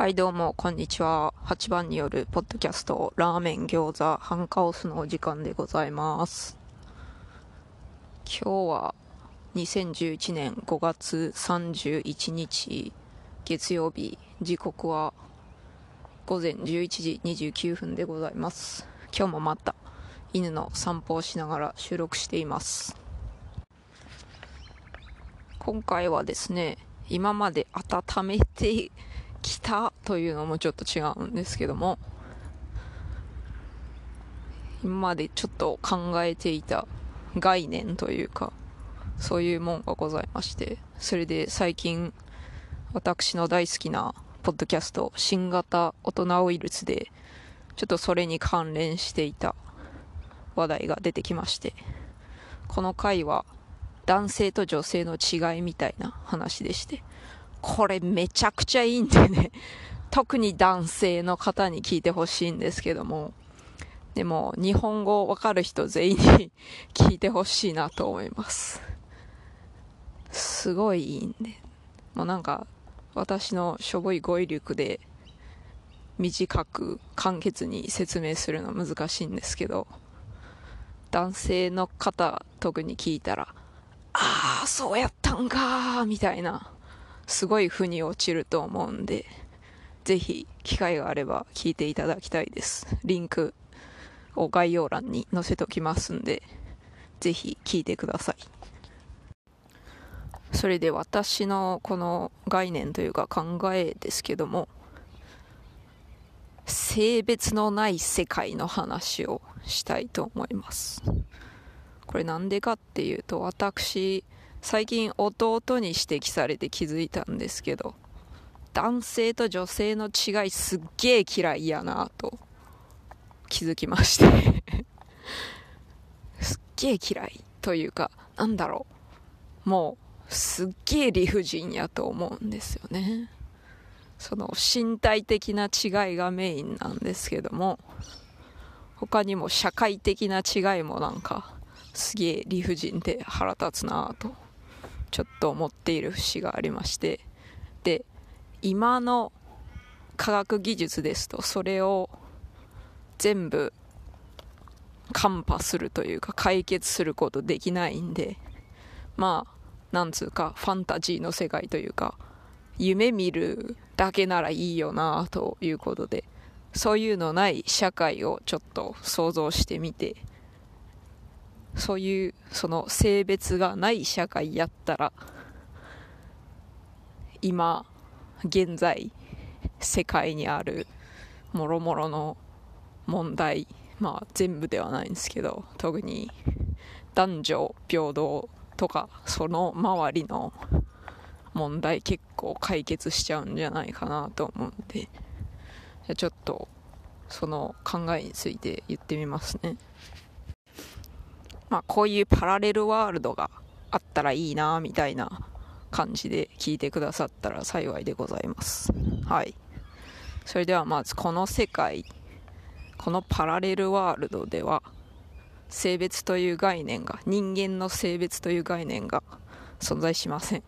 はいどうもこんにちは。8番によるポッドキャストラーメン餃子ハンカオスのお時間でございます。今日は2011年5月31日月曜日。時刻は午前11時29分でございます。今日もまた犬の散歩をしながら収録しています。今回はですね今まで温めてきたというのもちょっと違うんですけども。今までちょっと考えていた概念というかそういうもんがございましてそれで最近私の大好きなポッドキャスト新型大人ウイルスでちょっとそれに関連していた話題が出てきましてこの回は男性と女性の違いみたいな話でしてこれめちゃくちゃいいんでね、特に男性の方に聞いてほしいんですけども、でも日本語わかる人全員に 聞いてほしいなと思います。すごいいいんで。もうなんか私のしょぼい語彙力で短く簡潔に説明するの難しいんですけど、男性の方特に聞いたら、ああ、そうやったんかーみたいなすごい腑に落ちると思うんで、ぜひ機会があれば聞いていただきたいです。リンクを概要欄に載せておきますんで、ぜひ聞いてください。それで私のこの概念というか考えですけども、性別のない世界の話をしたいと思います。これなんでかっていうと私最近弟に指摘されて気づいたんですけど男性と女性の違いすっげえ嫌いやなと気づきまして。すっげえ嫌いというかなんだろう。もうすっげえ理不尽やと思うんですよね。その身体的な違いがメインなんですけども他にも社会的な違いもなんかすげえ理不尽で腹立つなと。ちょっと思っている節がありましてで今の科学技術ですとそれを全部カンパするというか解決することできないんでまあなんつうかファンタジーの世界というか夢見るだけならいいよなということでそういうのない社会をちょっと想像してみてそういうその性別がない社会やったら今現在世界にあるもろもろの問題まあ全部ではないんですけど特に男女平等とかその周りの問題結構解決しちゃうんじゃないかなと思うんでじゃちょっとその考えについて言ってみますね。まあ、こういうパラレルワールドがあったらいいなみたいな感じで聞いてくださったら幸いでございます。はい。それではまずこの世界このパラレルワールドでは性別という概念が人間の性別という概念が存在しません。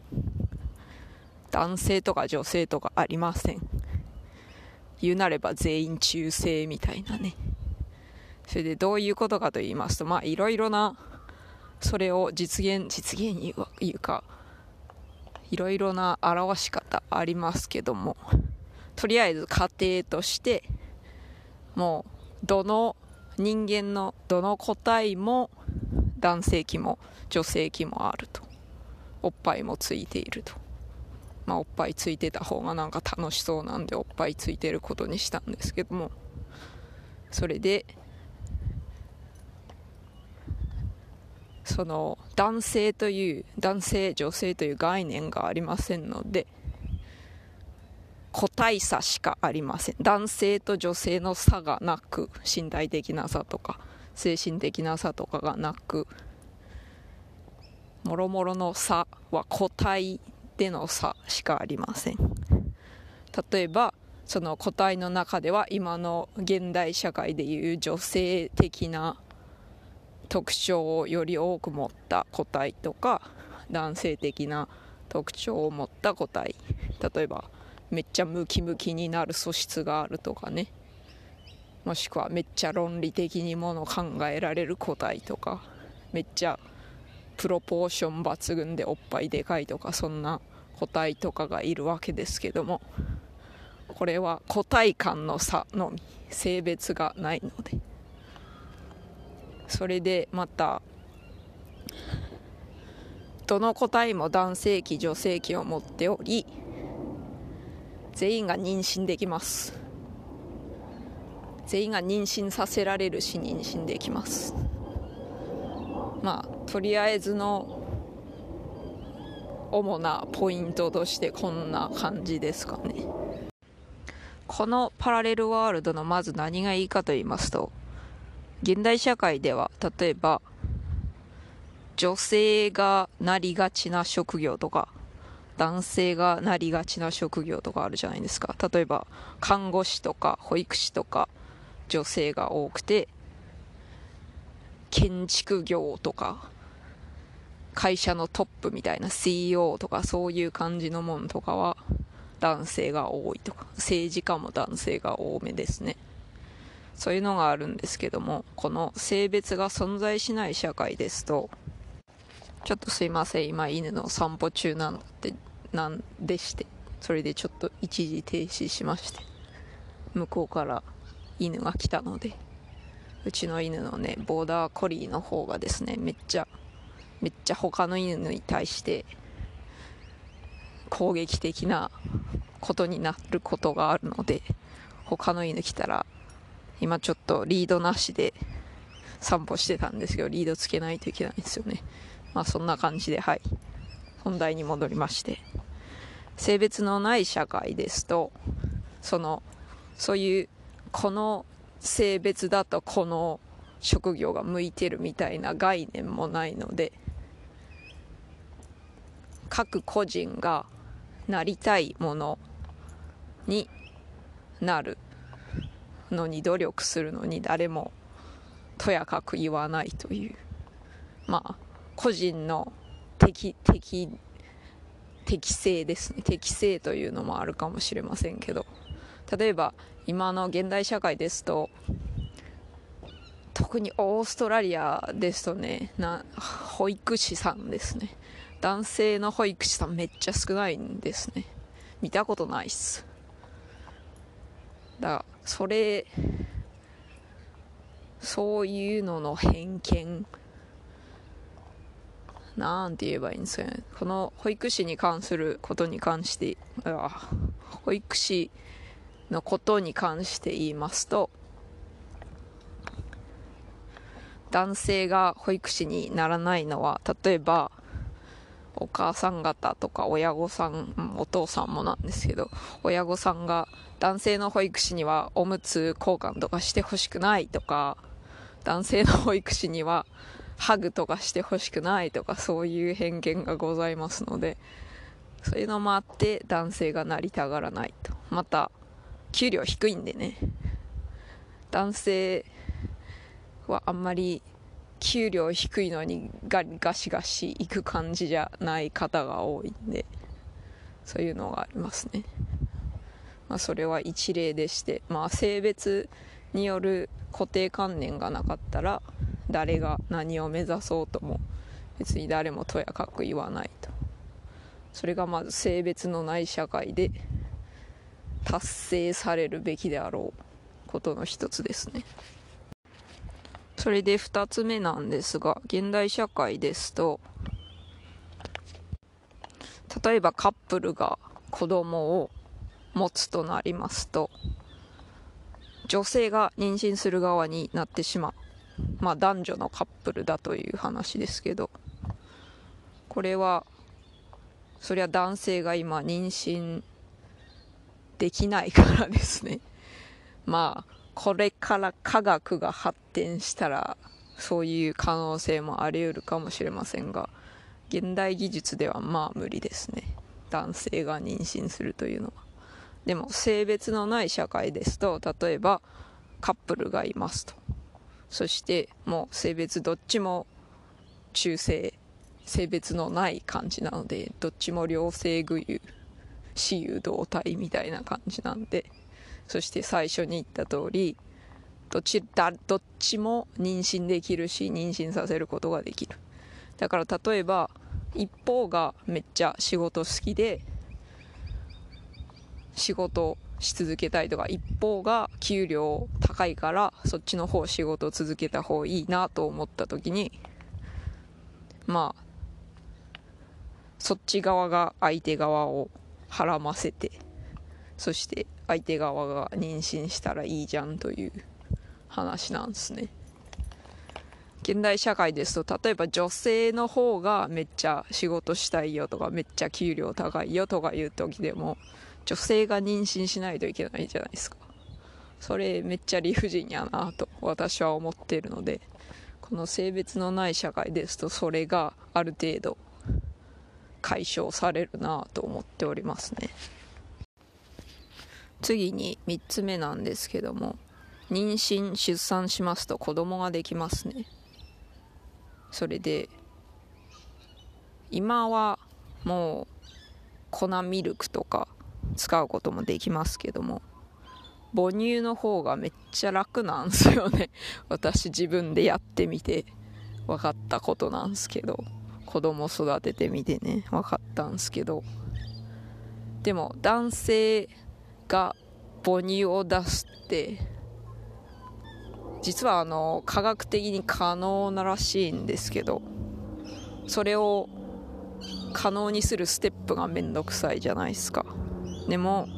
男性とか女性とかありません。言うなれば全員中性みたいなね。それでどういうことかと言いますと、まあいろいろな、それを実現、実現にいうか、いろいろな表し方ありますけども、とりあえず家庭として、もう、どの人間のどの個体も男性器も女性器もあると。おっぱいもついていると。まあ、おっぱいついてた方がなんか楽しそうなんでおっぱいついてることにしたんですけども、それで、その男性という男性女性という概念がありませんので個体差しかありません。男性と女性の差がなく身体的な差とか精神的な差とかがなくもろもろの差は個体での差しかありません。例えばその個体の中では今の現代社会でいう女性的な特徴をより多く持った個体とか男性的な特徴を持った個体。例えばめっちゃムキムキになる素質があるとかね。もしくはめっちゃ論理的にもの考えられる個体とか。めっちゃプロポーション抜群でおっぱいでかいとかそんな個体とかがいるわけですけども。これは個体間の差のみ。性別がないので。それでまたどの個体も男性器女性器を持っており全員が妊娠できます。全員が妊娠させられるし妊娠できます。まあとりあえずの主なポイントとしてこんな感じですかね。このパラレルワールドのまず何がいいかと言いますと現代社会では例えば女性がなりがちな職業とか男性がなりがちな職業とかあるじゃないですか。例えば看護師とか保育士とか女性が多くて建築業とか会社のトップみたいな CEO とかそういう感じのもんとかは男性が多いとか。政治家も男性が多めですね。そういうのがあるんですけどもこの性別が存在しない社会ですとちょっとすいません今犬の散歩中なんだってなんでしてそれでちょっと一時停止しまして向こうから犬が来たのでうちの犬のねボーダーコリーの方がですねめっちゃめっちゃ他の犬に対して攻撃的なことになることがあるので他の犬来たら今ちょっとリードなしで散歩してたんですけどリードつけないといけないんですよね。まあそんな感じではい。本題に戻りまして。性別のない社会ですとそのそういうこの性別だとこの職業が向いてるみたいな概念もないので各個人がなりたいものになる。のに努力するのに誰もとやかく言わないという。まあ個人の適適適性ですね。適性というのもあるかもしれませんけど。例えば今の現代社会ですと特にオーストラリアですとねな保育士さんですね。男性の保育士さんめっちゃ少ないんですね。見たことないっす。だそれそういうのの偏見なんて言えばいいんですかね。この保育士に関することに関して保育士のことに関して言いますと男性が保育士にならないのは例えばお母さん方とか親御さんお父さんもなんですけど親御さんが男性の保育士にはおむつ交換とかしてほしくないとか男性の保育士にはハグとかしてほしくないとかそういう偏見がございますのでそういうのもあって男性がなりたがらないと。また給料低いんでね。男性はあんまり給料低いのにガガシガシ行く感じじゃない方が多いんでそういうのがありますね、まあ、それは一例でして、まあ、性別による固定観念がなかったら誰が何を目指そうとも別に誰もとやかく言わないと。それがまず性別のない社会で達成されるべきであろうことの一つですね。それで2つ目なんですが現代社会ですと例えばカップルが子供を持つとなりますと女性が妊娠する側になってしまう。まあ、男女のカップルだという話ですけどこれはそりゃ男性が今妊娠できないからですね。まあこれから科学が発展したらそういう可能性もあり得るかもしれませんが現代技術ではまあ無理ですね。男性が妊娠するというのは。でも性別のない社会ですと例えばカップルがいますと。そしてもう性別どっちも中性性別のない感じなのでどっちも両性具有雌雄同体みたいな感じなんでそして最初に言った通りどっちだどっちも妊娠できるし妊娠させることができる。だから例えば一方がめっちゃ仕事好きで仕事し続けたいとか一方が給料高いからそっちの方仕事を続けた方がいいなと思った時にまあそっち側が相手側をはらませてそして相手側が妊娠したらいいじゃんという話なんですね。現代社会ですと例えば女性の方がめっちゃ仕事したいよとかめっちゃ給料高いよとかいう時でも女性が妊娠しないといけないじゃないですか。それめっちゃ理不尽やなと私は思っているのでこの性別のない社会ですとそれがある程度解消されるなと思っておりますね。次に3つ目なんですけども妊娠出産しますと子供ができますね。それで今はもう粉ミルクとか使うこともできますけども母乳の方がめっちゃ楽なんすよね。私自分でやってみて分かったことなんですけど子供育ててみてね分かったんすけど。でも男性が母乳を出すって実はあの科学的に可能ならしいんですけどそれを可能にするステップがめんどくさいじゃないですか。でも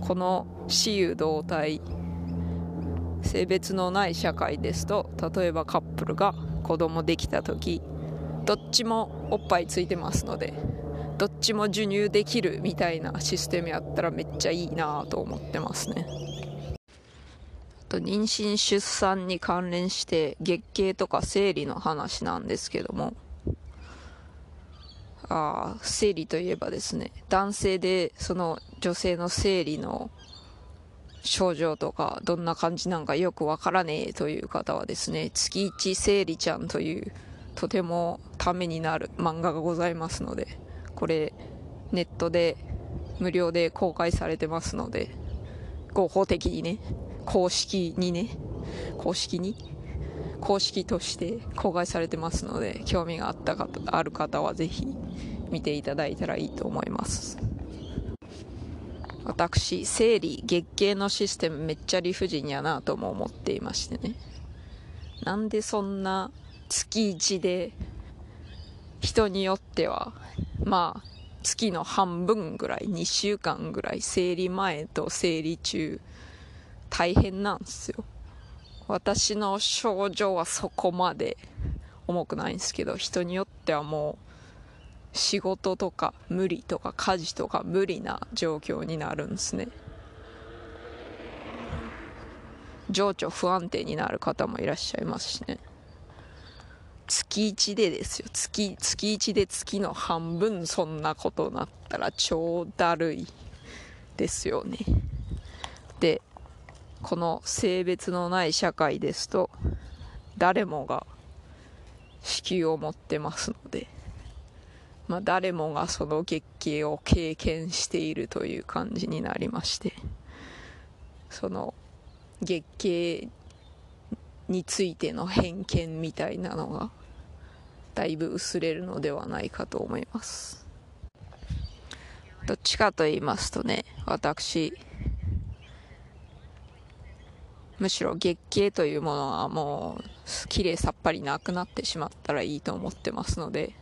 この雌雄同体性別のない社会ですと例えばカップルが子供できた時どっちもおっぱいついてますのでちも授乳できるみたいなシステムやったらめっちゃいいなと思ってますね。あと妊娠出産に関連して月経とか生理の話なんですけども。あ生理といえばですね男性でその女性の生理の症状とかどんな感じなんかよくわからねえという方はですね月一生理ちゃんというとてもためになる漫画がございますので。これネットで無料で公開されてますので合法的にね公式にね公式に公式として公開されてますので興味があった方ある方はぜひ見ていただいたらいいと思います。私生理月経のシステムめっちゃ理不尽やなとも思っていましてね。なんでそんな月1で人によってはまあ月の半分ぐらい2週間ぐらい生理前と生理中大変なんですよ。私の症状はそこまで重くないんですけど人によってはもう仕事とか無理とか家事とか無理な状況になるんですね。情緒不安定になる方もいらっしゃいますしね。月1でですよ。月月1で月の半分そんなことなったら超だるいですよね。でこの性別のない社会ですと誰もが子宮を持ってますので、まあ、誰もがその月経を経験しているという感じになりましてその月経についての偏見みたいなのがだいぶ薄れるのではないかと思います。どっちかと言いますとね私むしろ月経というものはもうきれいさっぱりなくなってしまったらいいと思ってますので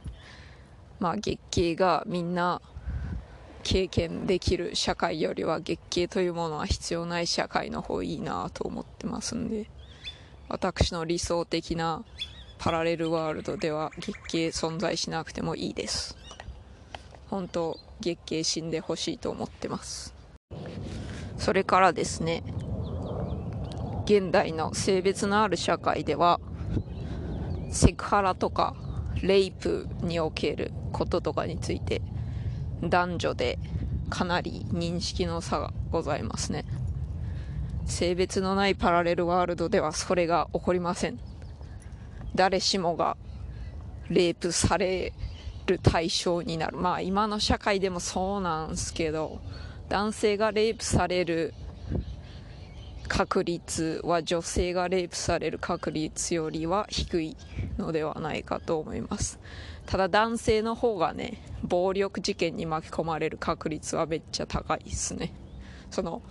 まあ月経がみんな経験できる社会よりは月経というものは必要ない社会の方いいなと思ってますんで私の理想的なパラレルワールドでは月経存在しなくてもいいです。本当月経死んでほしいと思ってます。それからですね現代の性別のある社会ではセクハラとかレイプにおけることとかについて男女でかなり認識の差がございますね。性別のないパラレルワールドではそれが起こりません。誰しもがレイプされる対象になる。まあ今の社会でもそうなんすけど男性がレイプされる確率は女性がレイプされる確率よりは低いのではないかと思います。ただ男性の方がね暴力事件に巻き込まれる確率はめっちゃ高いですね。その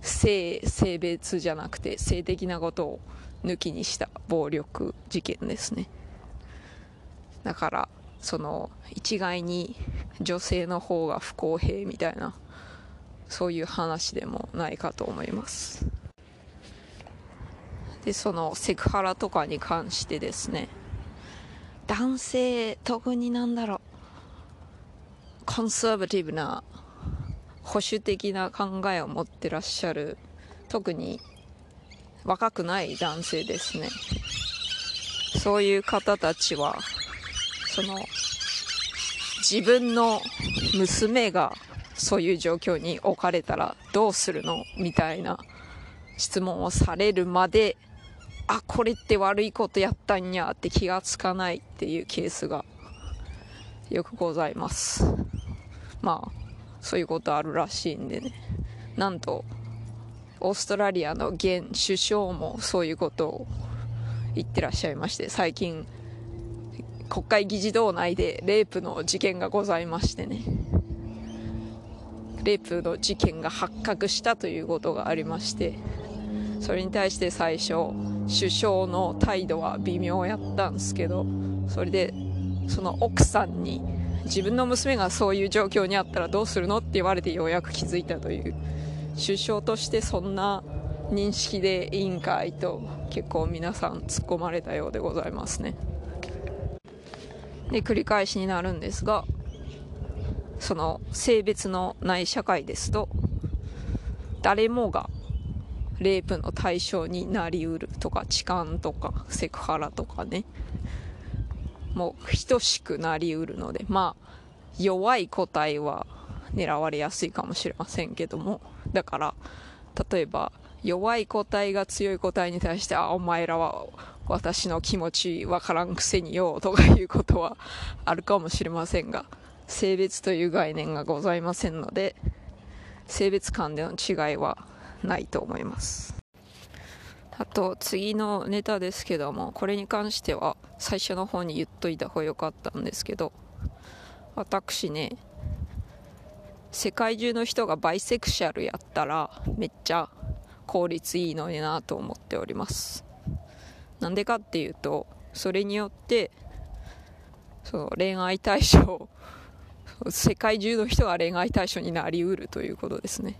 性性別じゃなくて性的なことを抜きにした暴力事件ですね。だからその一概に女性の方が不公平みたいなそういう話でもないかと思います。でそのセクハラとかに関してですね。男性特になんだろう。コンサバティブな保守的な考えを持ってらっしゃる特に若くない男性ですね。そういう方たちはその自分の娘がそういう状況に置かれたらどうするのみたいな質問をされるまであこれって悪いことやったんやって気がつかないっていうケースがよくございます。まあそういうことあるらしいんでね。なんとオーストラリアの現首相もそういうことを言ってらっしゃいまして最近国会議事堂内でレイプの事件がございましてね。レイプの事件が発覚したということがありましてそれに対して最初首相の態度は微妙やったんですけどそれでその奥さんに自分の娘がそういう状況にあったらどうするのって言われてようやく気づいたという首相としてそんな認識でいいんかいと結構皆さん突っ込まれたようでございますね。で繰り返しになるんですがその性別のない社会ですと誰もがレイプの対象になりうるとか痴漢とかセクハラとかねもう等しくなりうるのでまあ弱い個体は狙われやすいかもしれませんけども。だから例えば弱い個体が強い個体に対してあお前らは私の気持ちわからんくせによとかいうことはあるかもしれませんが性別という概念がございませんので性別間での違いはないと思います。あと次のネタですけどもこれに関しては最初の方に言っといた方が良かったんですけど私ね世界中の人がバイセクシャルやったらめっちゃ効率いいのになと思っております。なんでかっていうとそれによってその恋愛対象世界中の人が恋愛対象になりうるということですね。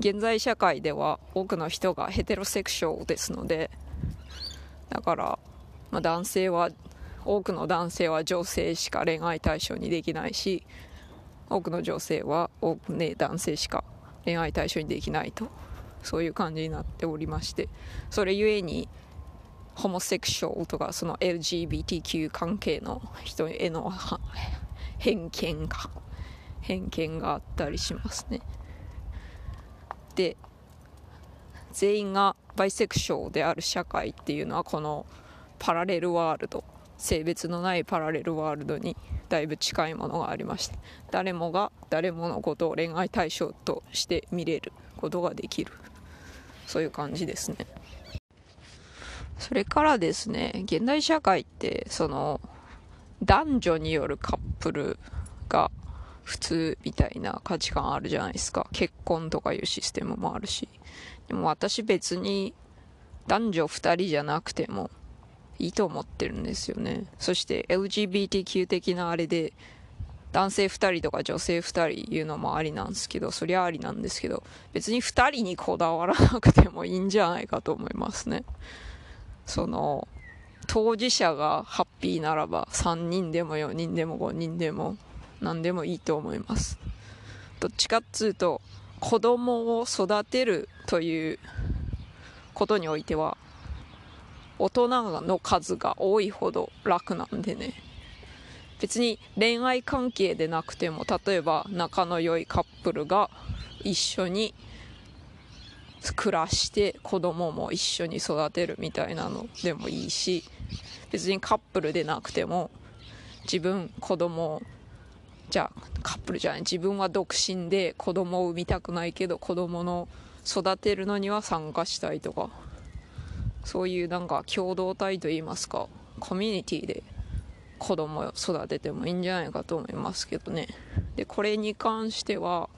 現在社会では多くの人がヘテロセクションですのでだから、まあ、男性は多くの男性は女性しか恋愛対象にできないし多くの女性は多くね男性しか恋愛対象にできないとそういう感じになっておりましてそれゆえにホモセクションとかその LGBTQ 関係の人への偏見が偏見があったりしますね。で全員がバイセクションである社会っていうのはこのパラレルワールド性別のないパラレルワールドにだいぶ近いものがありまして誰もが誰ものことを恋愛対象として見れることができる。そういう感じですね。それからですね現代社会ってその男女によるカップルが普通みたいな価値観あるじゃないですか。結婚とかいうシステムもあるし。でも私別に男女2人じゃなくてもいいと思ってるんですよね。そして LGBTQ 的なあれで男性2人とか女性2人言うのもありなんですけどそりゃありなんですけど別に2人にこだわらなくてもいいんじゃないかと思いますね。その当事者がハッピーならば3人でも4人でも5人でも何でもいいと思います。どっちかっつうと子供を育てるということにおいては大人の数が多いほど楽なんでね。別に恋愛関係でなくても例えば仲の良いカップルが一緒に暮らして子供も一緒に育てるみたいなのでもいいし別にカップルでなくても自分子供じゃあカップルじゃない自分は独身で子供を産みたくないけど子供の育てるのには参加したいとかそういうなんか共同体といいますかコミュニティで子供を育ててもいいんじゃないかと思いますけどね。でこれに関しては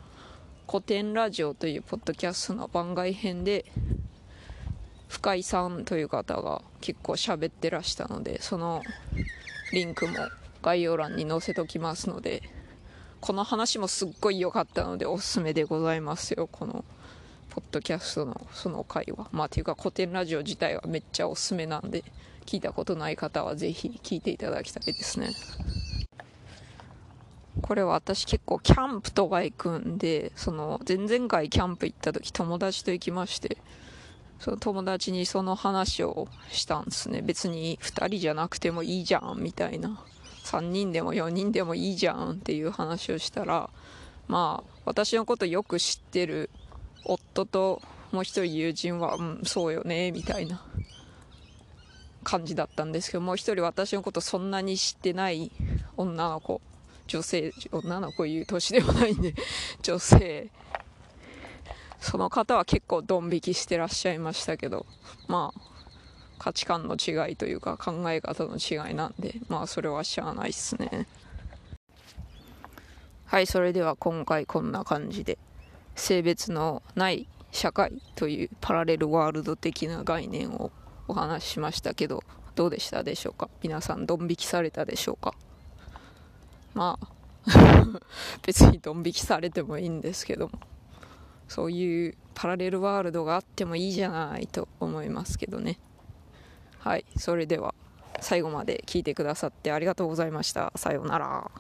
古典ラジオというポッドキャストの番外編で深井さんという方が結構喋ってらしたのでそのリンクも概要欄に載せときますのでこの話もすっごい良かったのでおすすめでございますよこのポッドキャストのその回はまあていうか古典ラジオ自体はめっちゃおすすめなんで聞いたことない方はぜひ聞いていただきたいですね。これは私結構キャンプとか行くんでその前々回キャンプ行った時友達と行きましてその友達にその話をしたんですね。別に2人じゃなくてもいいじゃんみたいな。3人でも4人でもいいじゃんっていう話をしたらまあ私のことよく知ってる夫ともう一人友人はうんそうよねみたいな感じだったんですけどもう一人私のことそんなに知ってない女の子女性女の子言う年ではないんで 女性。その方は結構ドン引きしてらっしゃいましたけどまあ価値観の違いというか考え方の違いなんでまあそれはしゃあないっすね。はいそれでは今回こんな感じで。性別のない社会というパラレルワールド的な概念をお話ししましたけどどうでしたでしょうか？皆さんドン引きされたでしょうか？まあ 別にドン引きされてもいいんですけども。そういうパラレルワールドがあってもいいじゃないと思いますけどね。はいそれでは最後まで聞いてくださってありがとうございました。さようなら。